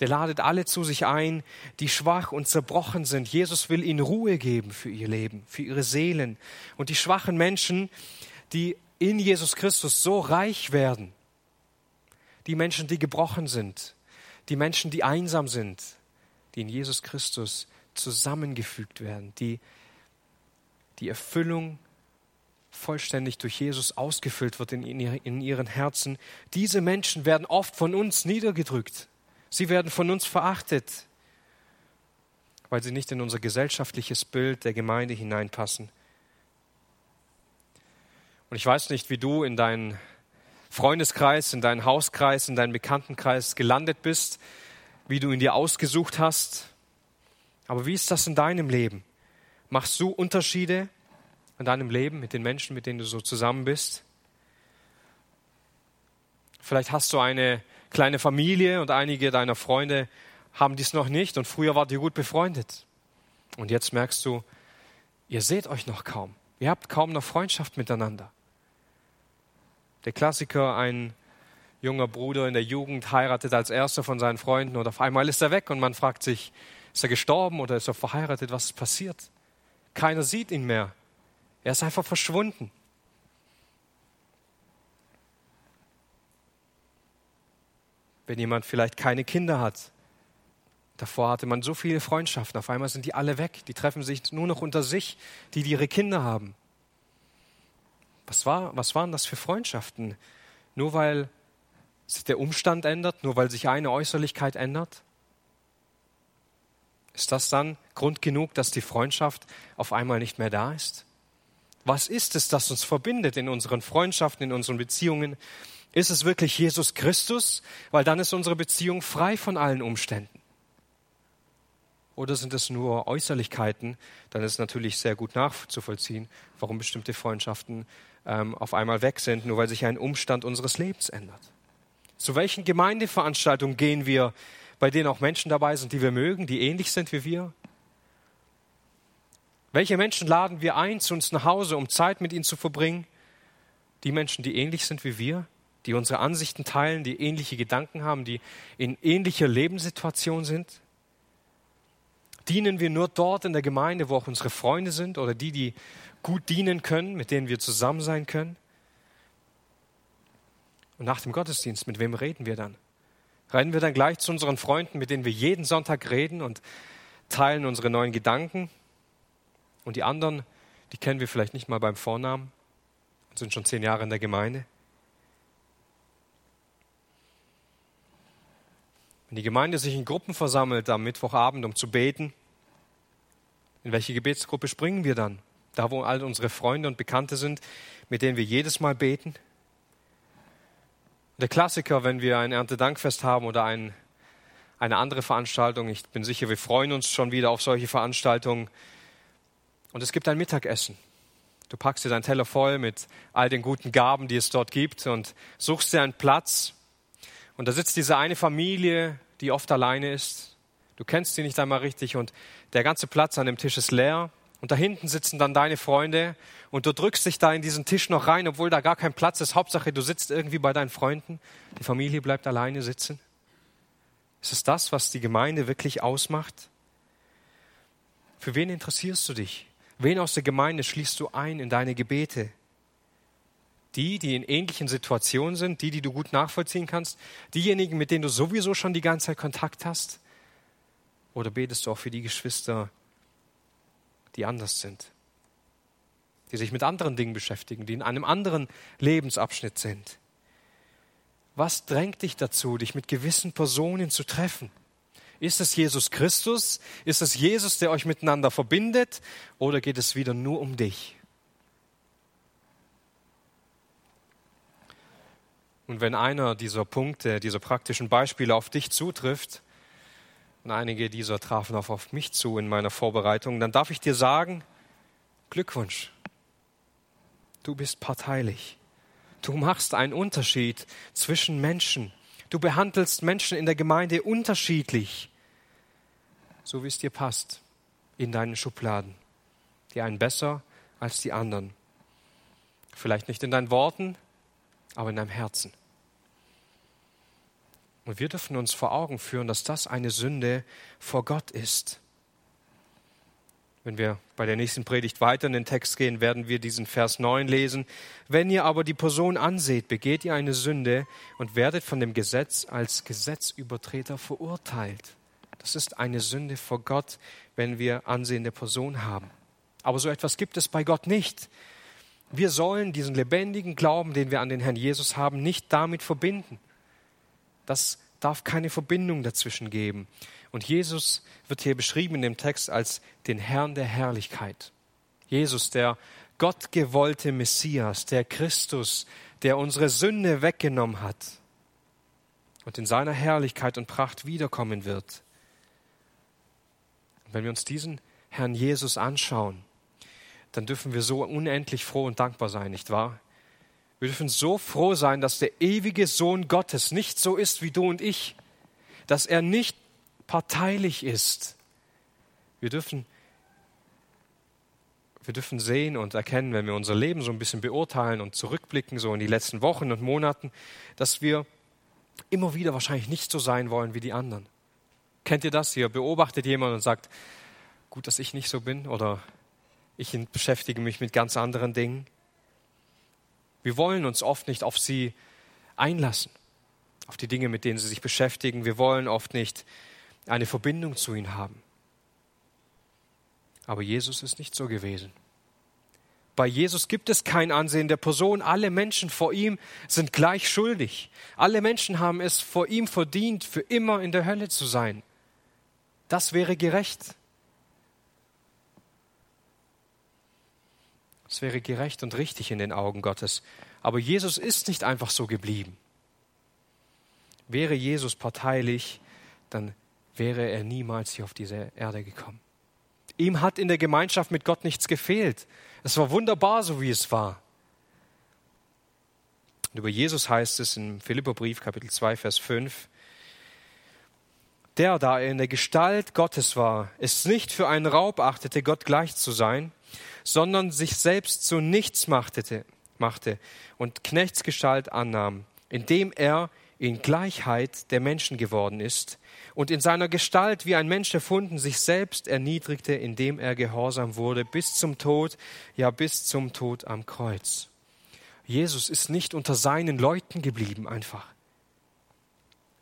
Der ladet alle zu sich ein, die schwach und zerbrochen sind. Jesus will ihnen Ruhe geben für ihr Leben, für ihre Seelen. Und die schwachen Menschen, die in Jesus Christus so reich werden. Die Menschen, die gebrochen sind. Die Menschen, die einsam sind. die in Jesus Christus zusammengefügt werden, die die Erfüllung vollständig durch Jesus ausgefüllt wird in, in ihren Herzen. Diese Menschen werden oft von uns niedergedrückt. Sie werden von uns verachtet, weil sie nicht in unser gesellschaftliches Bild der Gemeinde hineinpassen. Und ich weiß nicht, wie du in deinen Freundeskreis, in deinen Hauskreis, in deinen Bekanntenkreis gelandet bist, wie du ihn dir ausgesucht hast. Aber wie ist das in deinem Leben? Machst du Unterschiede in deinem Leben mit den Menschen, mit denen du so zusammen bist? Vielleicht hast du eine kleine Familie und einige deiner Freunde haben dies noch nicht und früher wart ihr gut befreundet. Und jetzt merkst du, ihr seht euch noch kaum. Ihr habt kaum noch Freundschaft miteinander. Der Klassiker, ein junger Bruder in der Jugend heiratet als erster von seinen Freunden und auf einmal ist er weg und man fragt sich, ist er gestorben oder ist er verheiratet? Was ist passiert? Keiner sieht ihn mehr. Er ist einfach verschwunden. Wenn jemand vielleicht keine Kinder hat, davor hatte man so viele Freundschaften, auf einmal sind die alle weg, die treffen sich nur noch unter sich, die, die ihre Kinder haben. Was, war, was waren das für Freundschaften? Nur weil sich der Umstand ändert, nur weil sich eine Äußerlichkeit ändert? Ist das dann Grund genug, dass die Freundschaft auf einmal nicht mehr da ist? Was ist es, das uns verbindet in unseren Freundschaften, in unseren Beziehungen? Ist es wirklich Jesus Christus? Weil dann ist unsere Beziehung frei von allen Umständen. Oder sind es nur Äußerlichkeiten? Dann ist natürlich sehr gut nachzuvollziehen, warum bestimmte Freundschaften ähm, auf einmal weg sind, nur weil sich ein Umstand unseres Lebens ändert. Zu welchen Gemeindeveranstaltungen gehen wir, bei denen auch Menschen dabei sind, die wir mögen, die ähnlich sind wie wir? Welche Menschen laden wir ein zu uns nach Hause, um Zeit mit ihnen zu verbringen? Die Menschen, die ähnlich sind wie wir, die unsere Ansichten teilen, die ähnliche Gedanken haben, die in ähnlicher Lebenssituation sind? Dienen wir nur dort in der Gemeinde, wo auch unsere Freunde sind oder die, die gut dienen können, mit denen wir zusammen sein können? Und nach dem Gottesdienst, mit wem reden wir dann? Rennen wir dann gleich zu unseren Freunden, mit denen wir jeden Sonntag reden und teilen unsere neuen Gedanken? Und die anderen, die kennen wir vielleicht nicht mal beim Vornamen und sind schon zehn Jahre in der Gemeinde. Wenn die Gemeinde sich in Gruppen versammelt am Mittwochabend, um zu beten, in welche Gebetsgruppe springen wir dann? Da, wo all unsere Freunde und Bekannte sind, mit denen wir jedes Mal beten? Der Klassiker, wenn wir ein Erntedankfest haben oder ein, eine andere Veranstaltung, ich bin sicher, wir freuen uns schon wieder auf solche Veranstaltungen, und es gibt ein Mittagessen. Du packst dir deinen Teller voll mit all den guten Gaben, die es dort gibt und suchst dir einen Platz. Und da sitzt diese eine Familie, die oft alleine ist. Du kennst sie nicht einmal richtig und der ganze Platz an dem Tisch ist leer. Und da hinten sitzen dann deine Freunde und du drückst dich da in diesen Tisch noch rein, obwohl da gar kein Platz ist. Hauptsache, du sitzt irgendwie bei deinen Freunden. Die Familie bleibt alleine sitzen. Ist es das, was die Gemeinde wirklich ausmacht? Für wen interessierst du dich? Wen aus der Gemeinde schließt du ein in deine Gebete? Die, die in ähnlichen Situationen sind, die, die du gut nachvollziehen kannst, diejenigen, mit denen du sowieso schon die ganze Zeit Kontakt hast? Oder betest du auch für die Geschwister, die anders sind, die sich mit anderen Dingen beschäftigen, die in einem anderen Lebensabschnitt sind? Was drängt dich dazu, dich mit gewissen Personen zu treffen? Ist es Jesus Christus? Ist es Jesus, der euch miteinander verbindet? Oder geht es wieder nur um dich? Und wenn einer dieser Punkte, dieser praktischen Beispiele auf dich zutrifft, und einige dieser trafen auch auf mich zu in meiner Vorbereitung, dann darf ich dir sagen, Glückwunsch, du bist parteilich. Du machst einen Unterschied zwischen Menschen. Du behandelst Menschen in der Gemeinde unterschiedlich, so wie es dir passt, in deinen Schubladen. Die einen besser als die anderen. Vielleicht nicht in deinen Worten, aber in deinem Herzen. Und wir dürfen uns vor Augen führen, dass das eine Sünde vor Gott ist. Wenn wir bei der nächsten Predigt weiter in den Text gehen, werden wir diesen Vers 9 lesen. Wenn ihr aber die Person anseht, begeht ihr eine Sünde und werdet von dem Gesetz als Gesetzübertreter verurteilt. Das ist eine Sünde vor Gott, wenn wir ansehende Personen haben. Aber so etwas gibt es bei Gott nicht. Wir sollen diesen lebendigen Glauben, den wir an den Herrn Jesus haben, nicht damit verbinden. Das darf keine Verbindung dazwischen geben. Und Jesus wird hier beschrieben in dem Text als den Herrn der Herrlichkeit. Jesus, der gottgewollte Messias, der Christus, der unsere Sünde weggenommen hat und in seiner Herrlichkeit und Pracht wiederkommen wird. Und wenn wir uns diesen Herrn Jesus anschauen, dann dürfen wir so unendlich froh und dankbar sein, nicht wahr? Wir dürfen so froh sein, dass der ewige Sohn Gottes nicht so ist wie du und ich, dass er nicht parteilich ist. Wir dürfen, wir dürfen sehen und erkennen, wenn wir unser Leben so ein bisschen beurteilen und zurückblicken, so in die letzten Wochen und Monaten, dass wir immer wieder wahrscheinlich nicht so sein wollen wie die anderen. Kennt ihr das? Ihr beobachtet jemanden und sagt, gut, dass ich nicht so bin oder ich beschäftige mich mit ganz anderen Dingen. Wir wollen uns oft nicht auf sie einlassen, auf die Dinge, mit denen sie sich beschäftigen. Wir wollen oft nicht eine Verbindung zu ihnen haben. Aber Jesus ist nicht so gewesen. Bei Jesus gibt es kein Ansehen der Person. Alle Menschen vor ihm sind gleich schuldig. Alle Menschen haben es vor ihm verdient, für immer in der Hölle zu sein. Das wäre gerecht. Es wäre gerecht und richtig in den Augen Gottes. Aber Jesus ist nicht einfach so geblieben. Wäre Jesus parteilich, dann wäre er niemals hier auf diese Erde gekommen. Ihm hat in der Gemeinschaft mit Gott nichts gefehlt. Es war wunderbar, so wie es war. Und über Jesus heißt es im Philipperbrief Kapitel 2 Vers 5, der, da er in der Gestalt Gottes war, es nicht für einen Raub achtete, Gott gleich zu sein, sondern sich selbst zu nichts machte, machte und Knechtsgestalt annahm, indem er in Gleichheit der Menschen geworden ist und in seiner Gestalt wie ein Mensch erfunden sich selbst erniedrigte, indem er gehorsam wurde bis zum Tod, ja bis zum Tod am Kreuz. Jesus ist nicht unter seinen Leuten geblieben einfach,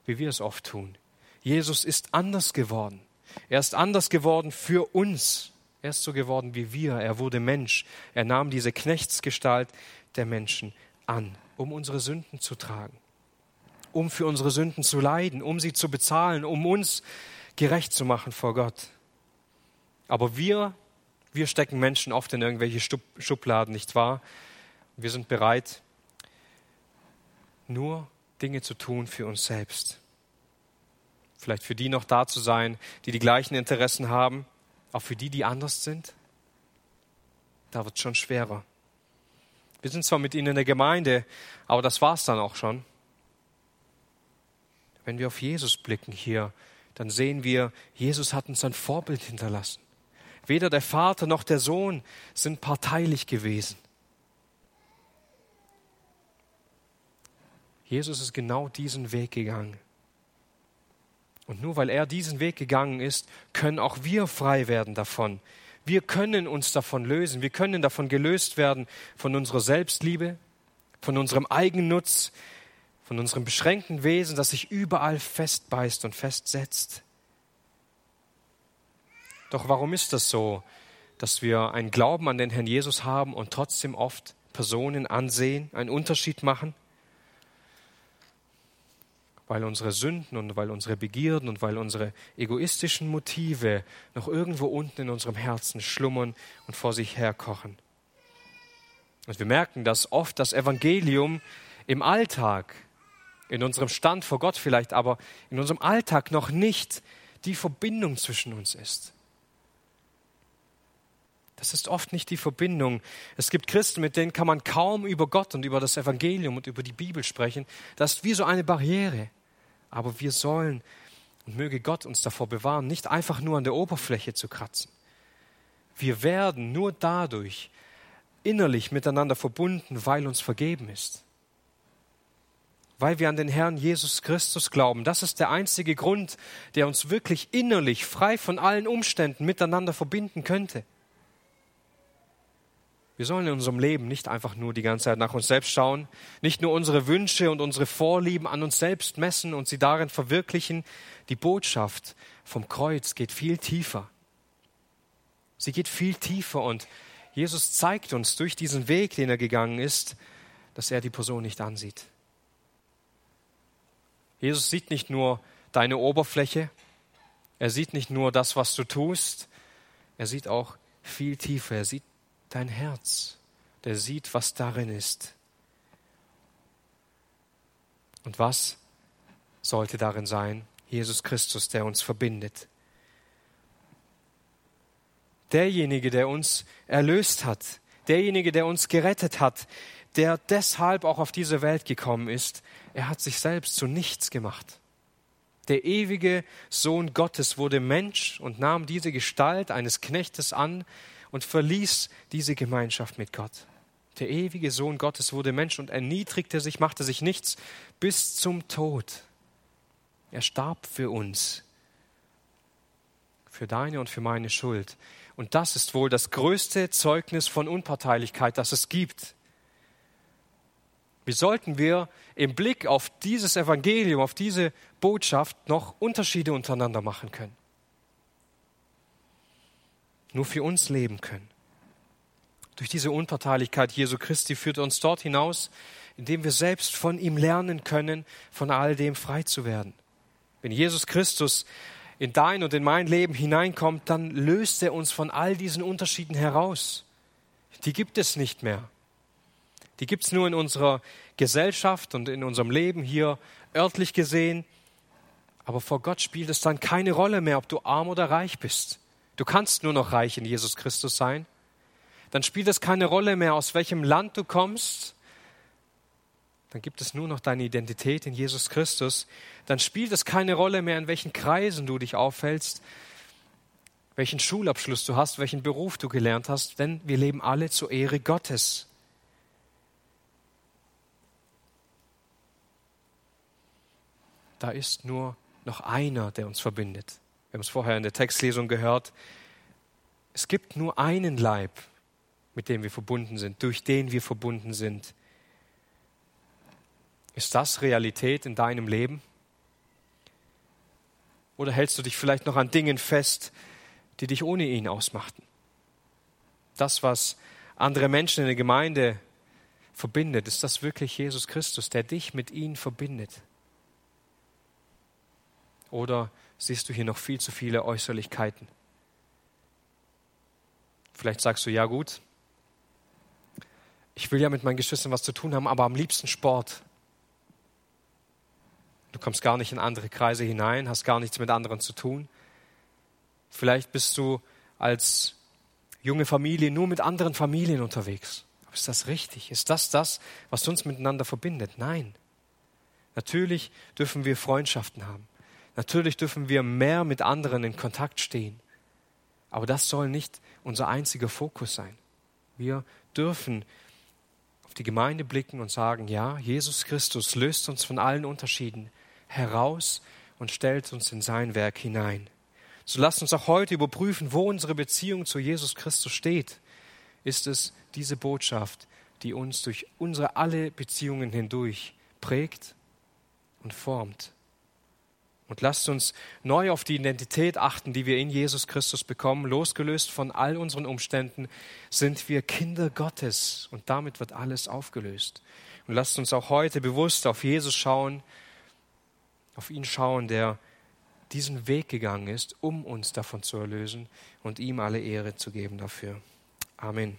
wie wir es oft tun. Jesus ist anders geworden. Er ist anders geworden für uns. Er ist so geworden wie wir. Er wurde Mensch. Er nahm diese Knechtsgestalt der Menschen an, um unsere Sünden zu tragen um für unsere Sünden zu leiden, um sie zu bezahlen, um uns gerecht zu machen vor Gott. Aber wir, wir stecken Menschen oft in irgendwelche Schubladen, nicht wahr? Wir sind bereit, nur Dinge zu tun für uns selbst. Vielleicht für die noch da zu sein, die die gleichen Interessen haben, auch für die, die anders sind. Da wird es schon schwerer. Wir sind zwar mit ihnen in der Gemeinde, aber das war es dann auch schon. Wenn wir auf Jesus blicken hier, dann sehen wir, Jesus hat uns ein Vorbild hinterlassen. Weder der Vater noch der Sohn sind parteilich gewesen. Jesus ist genau diesen Weg gegangen. Und nur weil er diesen Weg gegangen ist, können auch wir frei werden davon. Wir können uns davon lösen. Wir können davon gelöst werden, von unserer Selbstliebe, von unserem Eigennutz, von unserem beschränkten Wesen, das sich überall festbeißt und festsetzt. Doch warum ist das so, dass wir einen Glauben an den Herrn Jesus haben und trotzdem oft Personen ansehen, einen Unterschied machen? Weil unsere Sünden und weil unsere Begierden und weil unsere egoistischen Motive noch irgendwo unten in unserem Herzen schlummern und vor sich herkochen. Und wir merken, dass oft das Evangelium im Alltag in unserem Stand vor Gott vielleicht, aber in unserem Alltag noch nicht die Verbindung zwischen uns ist. Das ist oft nicht die Verbindung. Es gibt Christen, mit denen kann man kaum über Gott und über das Evangelium und über die Bibel sprechen. Das ist wie so eine Barriere. Aber wir sollen und möge Gott uns davor bewahren, nicht einfach nur an der Oberfläche zu kratzen. Wir werden nur dadurch innerlich miteinander verbunden, weil uns vergeben ist weil wir an den Herrn Jesus Christus glauben. Das ist der einzige Grund, der uns wirklich innerlich, frei von allen Umständen miteinander verbinden könnte. Wir sollen in unserem Leben nicht einfach nur die ganze Zeit nach uns selbst schauen, nicht nur unsere Wünsche und unsere Vorlieben an uns selbst messen und sie darin verwirklichen. Die Botschaft vom Kreuz geht viel tiefer. Sie geht viel tiefer und Jesus zeigt uns durch diesen Weg, den er gegangen ist, dass er die Person nicht ansieht. Jesus sieht nicht nur deine Oberfläche, er sieht nicht nur das, was du tust, er sieht auch viel tiefer, er sieht dein Herz, der sieht, was darin ist. Und was sollte darin sein? Jesus Christus, der uns verbindet. Derjenige, der uns erlöst hat, derjenige, der uns gerettet hat, der deshalb auch auf diese Welt gekommen ist, er hat sich selbst zu nichts gemacht. Der ewige Sohn Gottes wurde Mensch und nahm diese Gestalt eines Knechtes an und verließ diese Gemeinschaft mit Gott. Der ewige Sohn Gottes wurde Mensch und erniedrigte sich, machte sich nichts bis zum Tod. Er starb für uns, für deine und für meine Schuld. Und das ist wohl das größte Zeugnis von Unparteilichkeit, das es gibt. Wie sollten wir im Blick auf dieses Evangelium, auf diese Botschaft noch Unterschiede untereinander machen können? Nur für uns leben können. Durch diese Unparteilichkeit Jesu Christi führt uns dort hinaus, indem wir selbst von ihm lernen können, von all dem frei zu werden. Wenn Jesus Christus in dein und in mein Leben hineinkommt, dann löst er uns von all diesen Unterschieden heraus. Die gibt es nicht mehr. Die gibt es nur in unserer Gesellschaft und in unserem Leben hier örtlich gesehen. Aber vor Gott spielt es dann keine Rolle mehr, ob du arm oder reich bist. Du kannst nur noch reich in Jesus Christus sein. Dann spielt es keine Rolle mehr, aus welchem Land du kommst. Dann gibt es nur noch deine Identität in Jesus Christus. Dann spielt es keine Rolle mehr, in welchen Kreisen du dich aufhältst, welchen Schulabschluss du hast, welchen Beruf du gelernt hast, denn wir leben alle zur Ehre Gottes. da ist nur noch einer, der uns verbindet. Wir haben es vorher in der Textlesung gehört. Es gibt nur einen Leib, mit dem wir verbunden sind, durch den wir verbunden sind. Ist das Realität in deinem Leben? Oder hältst du dich vielleicht noch an Dingen fest, die dich ohne ihn ausmachten? Das, was andere Menschen in der Gemeinde verbindet, ist das wirklich Jesus Christus, der dich mit ihm verbindet? Oder siehst du hier noch viel zu viele Äußerlichkeiten? Vielleicht sagst du, ja gut, ich will ja mit meinen Geschwistern was zu tun haben, aber am liebsten Sport. Du kommst gar nicht in andere Kreise hinein, hast gar nichts mit anderen zu tun. Vielleicht bist du als junge Familie nur mit anderen Familien unterwegs. Aber ist das richtig? Ist das das, was uns miteinander verbindet? Nein. Natürlich dürfen wir Freundschaften haben. Natürlich dürfen wir mehr mit anderen in Kontakt stehen. Aber das soll nicht unser einziger Fokus sein. Wir dürfen auf die Gemeinde blicken und sagen, ja, Jesus Christus löst uns von allen Unterschieden heraus und stellt uns in sein Werk hinein. So lasst uns auch heute überprüfen, wo unsere Beziehung zu Jesus Christus steht. Ist es diese Botschaft, die uns durch unsere alle Beziehungen hindurch prägt und formt? Und lasst uns neu auf die Identität achten, die wir in Jesus Christus bekommen. Losgelöst von all unseren Umständen sind wir Kinder Gottes und damit wird alles aufgelöst. Und lasst uns auch heute bewusst auf Jesus schauen, auf ihn schauen, der diesen Weg gegangen ist, um uns davon zu erlösen und ihm alle Ehre zu geben dafür. Amen.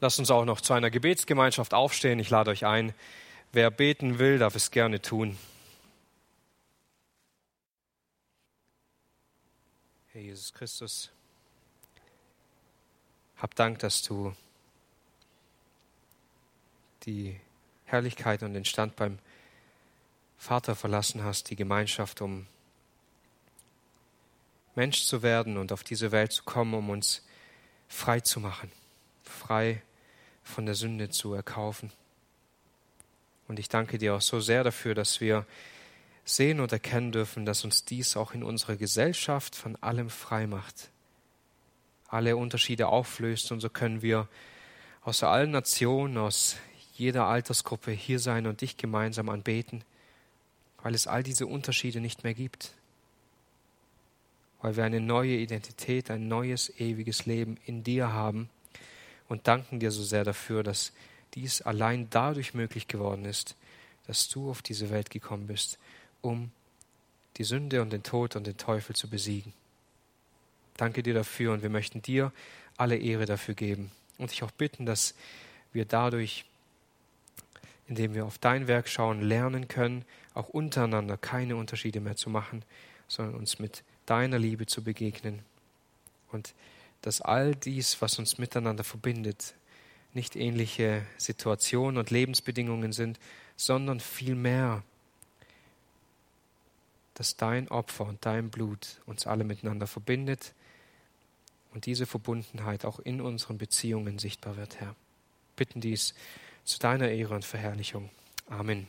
Lasst uns auch noch zu einer Gebetsgemeinschaft aufstehen. Ich lade euch ein. Wer beten will, darf es gerne tun. Herr Jesus Christus, hab Dank, dass du die Herrlichkeit und den Stand beim Vater verlassen hast, die Gemeinschaft, um Mensch zu werden und auf diese Welt zu kommen, um uns frei zu machen, frei von der Sünde zu erkaufen. Und ich danke dir auch so sehr dafür, dass wir sehen und erkennen dürfen, dass uns dies auch in unserer Gesellschaft von allem frei macht, alle Unterschiede auflöst und so können wir aus allen Nationen, aus jeder Altersgruppe hier sein und dich gemeinsam anbeten, weil es all diese Unterschiede nicht mehr gibt. weil wir eine neue Identität, ein neues, ewiges Leben in dir haben und danken dir so sehr dafür, dass dies allein dadurch möglich geworden ist, dass du auf diese Welt gekommen bist, um die Sünde und den Tod und den Teufel zu besiegen. Danke dir dafür und wir möchten dir alle Ehre dafür geben und dich auch bitten, dass wir dadurch, indem wir auf dein Werk schauen, lernen können, auch untereinander keine Unterschiede mehr zu machen, sondern uns mit deiner Liebe zu begegnen. Und dass all dies, was uns miteinander verbindet, nicht ähnliche Situationen und Lebensbedingungen sind, sondern vielmehr, dass dein Opfer und dein Blut uns alle miteinander verbindet und diese Verbundenheit auch in unseren Beziehungen sichtbar wird, Herr. Bitten dies zu deiner Ehre und Verherrlichung. Amen.